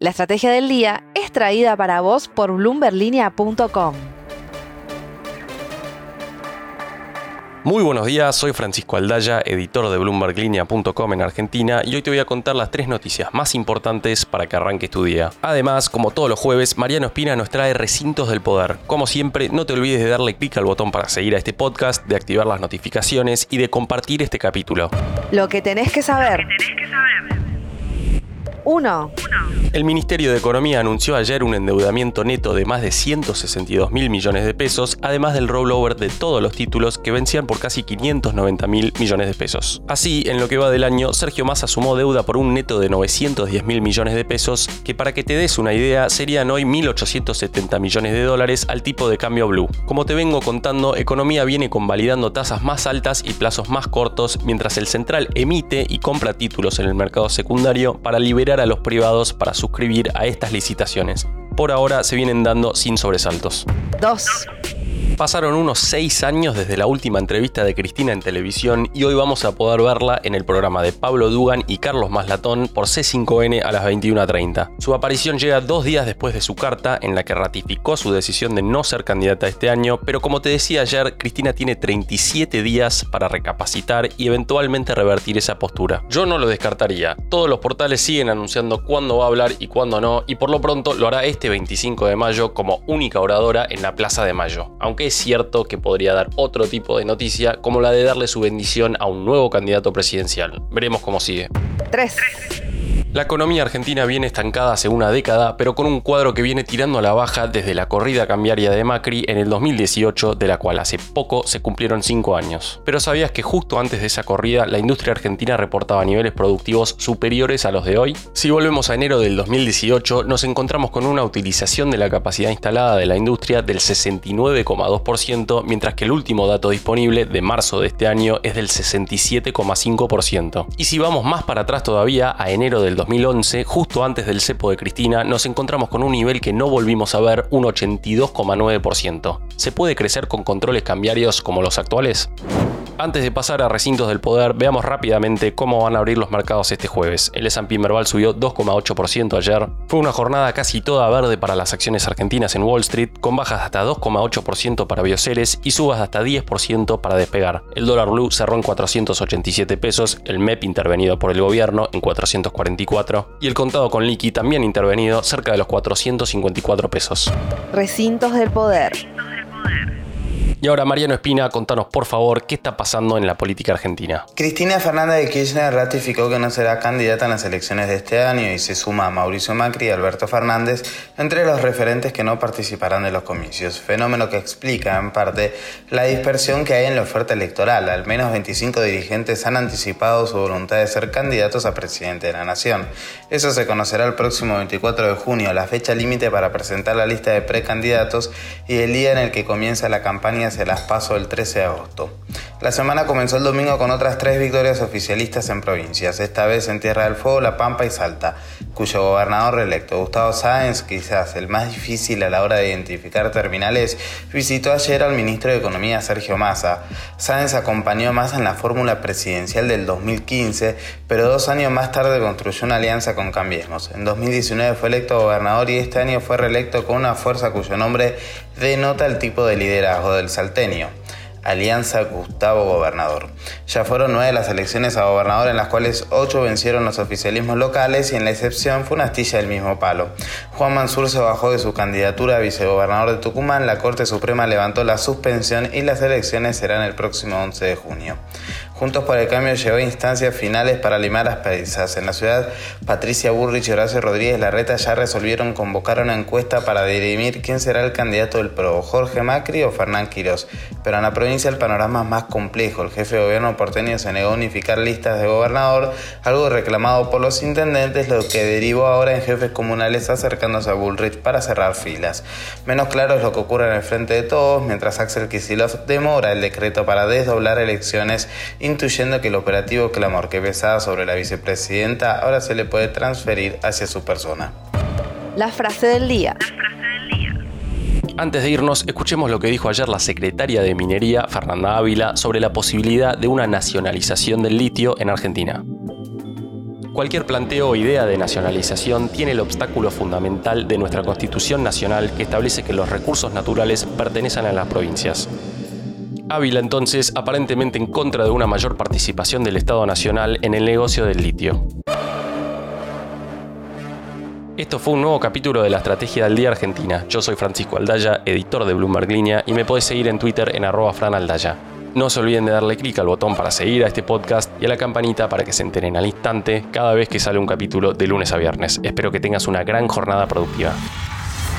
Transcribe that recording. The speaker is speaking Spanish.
La estrategia del día es traída para vos por bloomberlinia.com. Muy buenos días, soy Francisco Aldaya, editor de bloomberglinea.com en Argentina y hoy te voy a contar las tres noticias más importantes para que arranques tu día. Además, como todos los jueves, Mariano Espina nos trae recintos del poder. Como siempre, no te olvides de darle clic al botón para seguir a este podcast, de activar las notificaciones y de compartir este capítulo. Lo que tenés que saber. 1. El Ministerio de Economía anunció ayer un endeudamiento neto de más de 162 mil millones de pesos, además del rollover de todos los títulos que vencían por casi 590 mil millones de pesos. Así, en lo que va del año, Sergio Massa sumó deuda por un neto de 910 mil millones de pesos, que para que te des una idea serían hoy 1.870 millones de dólares al tipo de cambio blue. Como te vengo contando, Economía viene convalidando tasas más altas y plazos más cortos, mientras el central emite y compra títulos en el mercado secundario para liberar a los privados para suscribir a estas licitaciones. Por ahora se vienen dando sin sobresaltos. 2. Pasaron unos 6 años desde la última entrevista de Cristina en televisión y hoy vamos a poder verla en el programa de Pablo Dugan y Carlos Maslatón por C5N a las 21.30. Su aparición llega dos días después de su carta en la que ratificó su decisión de no ser candidata este año, pero como te decía ayer, Cristina tiene 37 días para recapacitar y eventualmente revertir esa postura. Yo no lo descartaría. Todos los portales siguen anunciando cuándo va a hablar y cuándo no, y por lo pronto lo hará este 25 de mayo como única oradora en la Plaza de Mayo. Aunque es cierto que podría dar otro tipo de noticia, como la de darle su bendición a un nuevo candidato presidencial. Veremos cómo sigue. 3. La economía argentina viene estancada hace una década, pero con un cuadro que viene tirando a la baja desde la corrida cambiaria de Macri en el 2018, de la cual hace poco se cumplieron 5 años. Pero ¿sabías que justo antes de esa corrida la industria argentina reportaba niveles productivos superiores a los de hoy? Si volvemos a enero del 2018, nos encontramos con una utilización de la capacidad instalada de la industria del 69,2%, mientras que el último dato disponible de marzo de este año es del 67,5%. Y si vamos más para atrás todavía, a enero del 2011, justo antes del cepo de Cristina, nos encontramos con un nivel que no volvimos a ver, un 82,9%. ¿Se puede crecer con controles cambiarios como los actuales? Antes de pasar a recintos del poder, veamos rápidamente cómo van a abrir los mercados este jueves. El S&P Merval subió 2,8% ayer. Fue una jornada casi toda verde para las acciones argentinas en Wall Street, con bajas hasta 2,8% para Bioceres y subas hasta 10% para Despegar. El dólar blue cerró en 487 pesos, el MEP intervenido por el gobierno en 444 y el contado con liqui también intervenido cerca de los 454 pesos. Recintos del poder. Y ahora, Mariano Espina, contanos por favor qué está pasando en la política argentina. Cristina Fernández de Kirchner ratificó que no será candidata en las elecciones de este año y se suma a Mauricio Macri y Alberto Fernández entre los referentes que no participarán de los comicios, fenómeno que explica en parte la dispersión que hay en la oferta electoral. Al menos 25 dirigentes han anticipado su voluntad de ser candidatos a presidente de la nación. Eso se conocerá el próximo 24 de junio, la fecha límite para presentar la lista de precandidatos y el día en el que comienza la campaña se las pasó el 13 de agosto. La semana comenzó el domingo con otras tres victorias oficialistas en provincias, esta vez en Tierra del Fuego, La Pampa y Salta, cuyo gobernador reelecto, Gustavo Sáenz, quizás el más difícil a la hora de identificar terminales, visitó ayer al ministro de Economía Sergio Massa. Sáenz acompañó a Massa en la fórmula presidencial del 2015, pero dos años más tarde construyó una alianza con Cambiemos. En 2019 fue electo gobernador y este año fue reelecto con una fuerza cuyo nombre denota el tipo de liderazgo del salteño. Alianza Gustavo Gobernador. Ya fueron nueve las elecciones a gobernador en las cuales ocho vencieron los oficialismos locales y en la excepción fue una astilla del mismo palo. Juan Mansur se bajó de su candidatura a vicegobernador de Tucumán, la Corte Suprema levantó la suspensión y las elecciones serán el próximo 11 de junio. Juntos por el Cambio llevó instancias finales para limar las perezas. En la ciudad, Patricia Burrich y Horacio Rodríguez Larreta ya resolvieron convocar una encuesta para dirimir quién será el candidato del PRO, Jorge Macri o Fernán Quirós. Pero en la provincia el panorama es más complejo. El jefe de gobierno porteño se negó a unificar listas de gobernador, algo reclamado por los intendentes, lo que derivó ahora en jefes comunales acercándose a Bullrich para cerrar filas. Menos claro es lo que ocurre en el frente de todos, mientras Axel Kisilov demora el decreto para desdoblar elecciones intuyendo que el operativo clamor que pesaba sobre la vicepresidenta ahora se le puede transferir hacia su persona. La frase del día. Antes de irnos, escuchemos lo que dijo ayer la secretaria de Minería, Fernanda Ávila, sobre la posibilidad de una nacionalización del litio en Argentina. Cualquier planteo o idea de nacionalización tiene el obstáculo fundamental de nuestra Constitución Nacional que establece que los recursos naturales pertenecen a las provincias. Ávila entonces aparentemente en contra de una mayor participación del Estado Nacional en el negocio del litio. Esto fue un nuevo capítulo de la Estrategia del Día Argentina. Yo soy Francisco Aldaya, editor de Bloomberg Línea, y me podés seguir en Twitter en arroba franaldaya. No se olviden de darle clic al botón para seguir a este podcast y a la campanita para que se enteren al instante cada vez que sale un capítulo de lunes a viernes. Espero que tengas una gran jornada productiva.